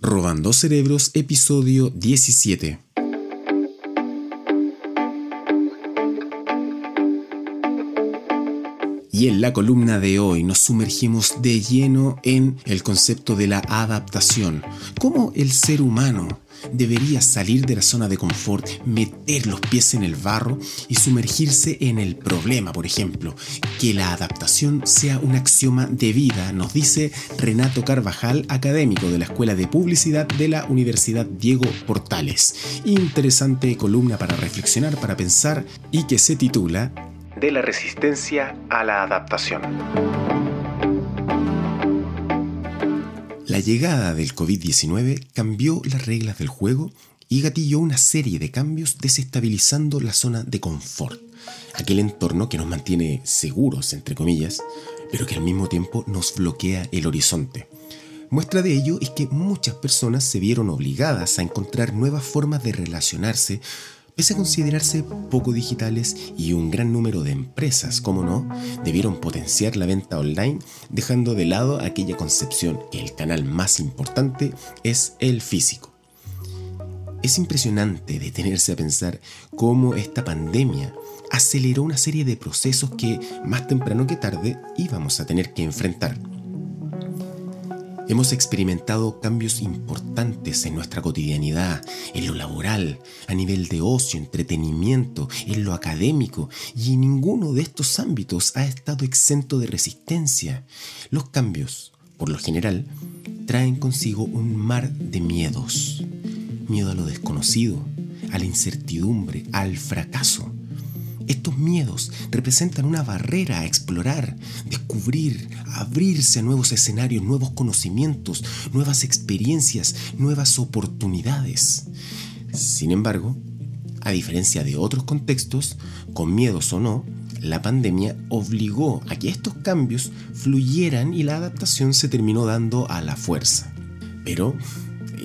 Robando Cerebros, episodio 17. Y en la columna de hoy nos sumergimos de lleno en el concepto de la adaptación, cómo el ser humano debería salir de la zona de confort, meter los pies en el barro y sumergirse en el problema, por ejemplo. Que la adaptación sea un axioma de vida, nos dice Renato Carvajal, académico de la Escuela de Publicidad de la Universidad Diego Portales. Interesante columna para reflexionar, para pensar y que se titula de la resistencia a la adaptación. La llegada del COVID-19 cambió las reglas del juego y gatilló una serie de cambios desestabilizando la zona de confort, aquel entorno que nos mantiene seguros, entre comillas, pero que al mismo tiempo nos bloquea el horizonte. Muestra de ello es que muchas personas se vieron obligadas a encontrar nuevas formas de relacionarse Pese a considerarse poco digitales y un gran número de empresas, como no, debieron potenciar la venta online, dejando de lado aquella concepción que el canal más importante es el físico. Es impresionante detenerse a pensar cómo esta pandemia aceleró una serie de procesos que más temprano que tarde íbamos a tener que enfrentar. Hemos experimentado cambios importantes en nuestra cotidianidad, en lo laboral, a nivel de ocio, entretenimiento, en lo académico, y ninguno de estos ámbitos ha estado exento de resistencia. Los cambios, por lo general, traen consigo un mar de miedos. Miedo a lo desconocido, a la incertidumbre, al fracaso. Estos miedos representan una barrera a explorar, descubrir, abrirse a nuevos escenarios, nuevos conocimientos, nuevas experiencias, nuevas oportunidades. Sin embargo, a diferencia de otros contextos, con miedos o no, la pandemia obligó a que estos cambios fluyeran y la adaptación se terminó dando a la fuerza. Pero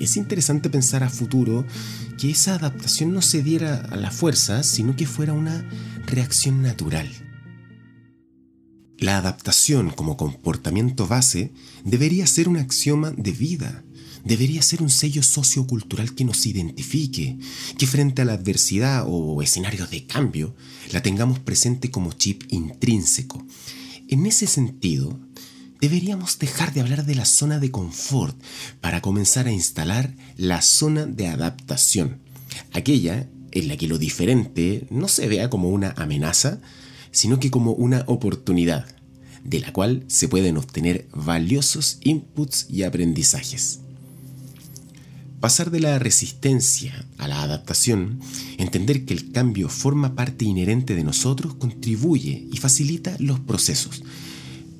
es interesante pensar a futuro que esa adaptación no se diera a la fuerza, sino que fuera una reacción natural. La adaptación como comportamiento base debería ser un axioma de vida, debería ser un sello sociocultural que nos identifique, que frente a la adversidad o escenarios de cambio la tengamos presente como chip intrínseco. En ese sentido, deberíamos dejar de hablar de la zona de confort para comenzar a instalar la zona de adaptación, aquella en la que lo diferente no se vea como una amenaza, sino que como una oportunidad, de la cual se pueden obtener valiosos inputs y aprendizajes. Pasar de la resistencia a la adaptación, entender que el cambio forma parte inherente de nosotros, contribuye y facilita los procesos.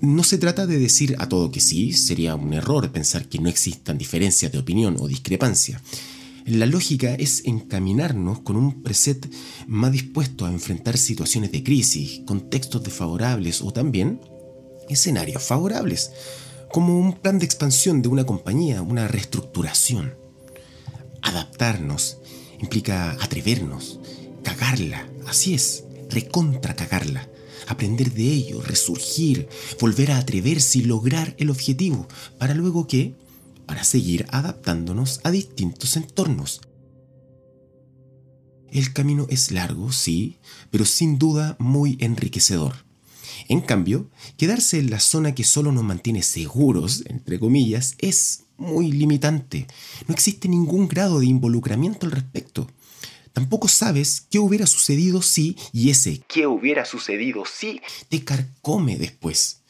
No se trata de decir a todo que sí, sería un error pensar que no existan diferencias de opinión o discrepancia. La lógica es encaminarnos con un preset más dispuesto a enfrentar situaciones de crisis, contextos desfavorables o también escenarios favorables, como un plan de expansión de una compañía, una reestructuración. Adaptarnos implica atrevernos, cagarla, así es, recontra cagarla, aprender de ello, resurgir, volver a atreverse y lograr el objetivo, para luego que para seguir adaptándonos a distintos entornos. El camino es largo, sí, pero sin duda muy enriquecedor. En cambio, quedarse en la zona que solo nos mantiene seguros, entre comillas, es muy limitante. No existe ningún grado de involucramiento al respecto. Tampoco sabes qué hubiera sucedido si, y ese qué hubiera sucedido si, te carcome después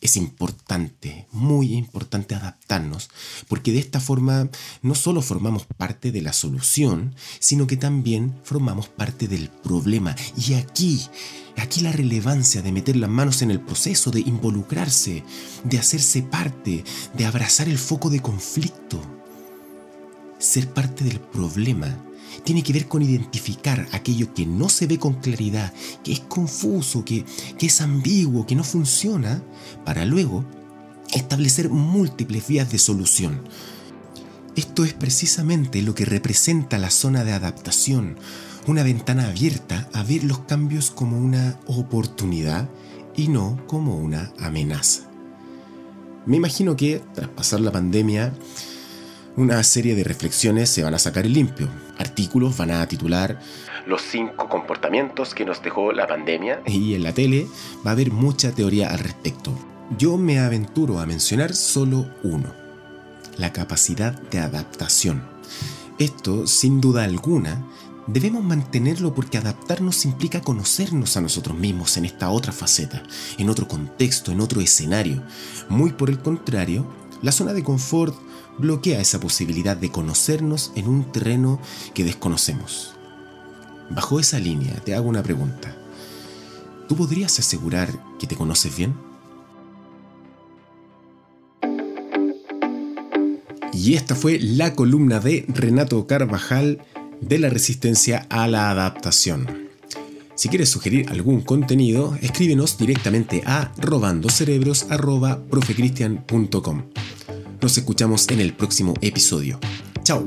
es importante, muy importante adaptarnos, porque de esta forma no solo formamos parte de la solución, sino que también formamos parte del problema. Y aquí, aquí la relevancia de meter las manos en el proceso, de involucrarse, de hacerse parte, de abrazar el foco de conflicto. Ser parte del problema tiene que ver con identificar aquello que no se ve con claridad, que es confuso, que, que es ambiguo, que no funciona, para luego establecer múltiples vías de solución. Esto es precisamente lo que representa la zona de adaptación, una ventana abierta a ver los cambios como una oportunidad y no como una amenaza. Me imagino que tras pasar la pandemia, una serie de reflexiones se van a sacar en limpio. Artículos van a titular Los cinco comportamientos que nos dejó la pandemia. Y en la tele va a haber mucha teoría al respecto. Yo me aventuro a mencionar solo uno. La capacidad de adaptación. Esto, sin duda alguna, debemos mantenerlo porque adaptarnos implica conocernos a nosotros mismos en esta otra faceta, en otro contexto, en otro escenario. Muy por el contrario, la zona de confort bloquea esa posibilidad de conocernos en un terreno que desconocemos. Bajo esa línea te hago una pregunta. ¿Tú podrías asegurar que te conoces bien? Y esta fue la columna de Renato Carvajal de la resistencia a la adaptación. Si quieres sugerir algún contenido, escríbenos directamente a robandocerebros.profecristian.com. Nos escuchamos en el próximo episodio. Chao.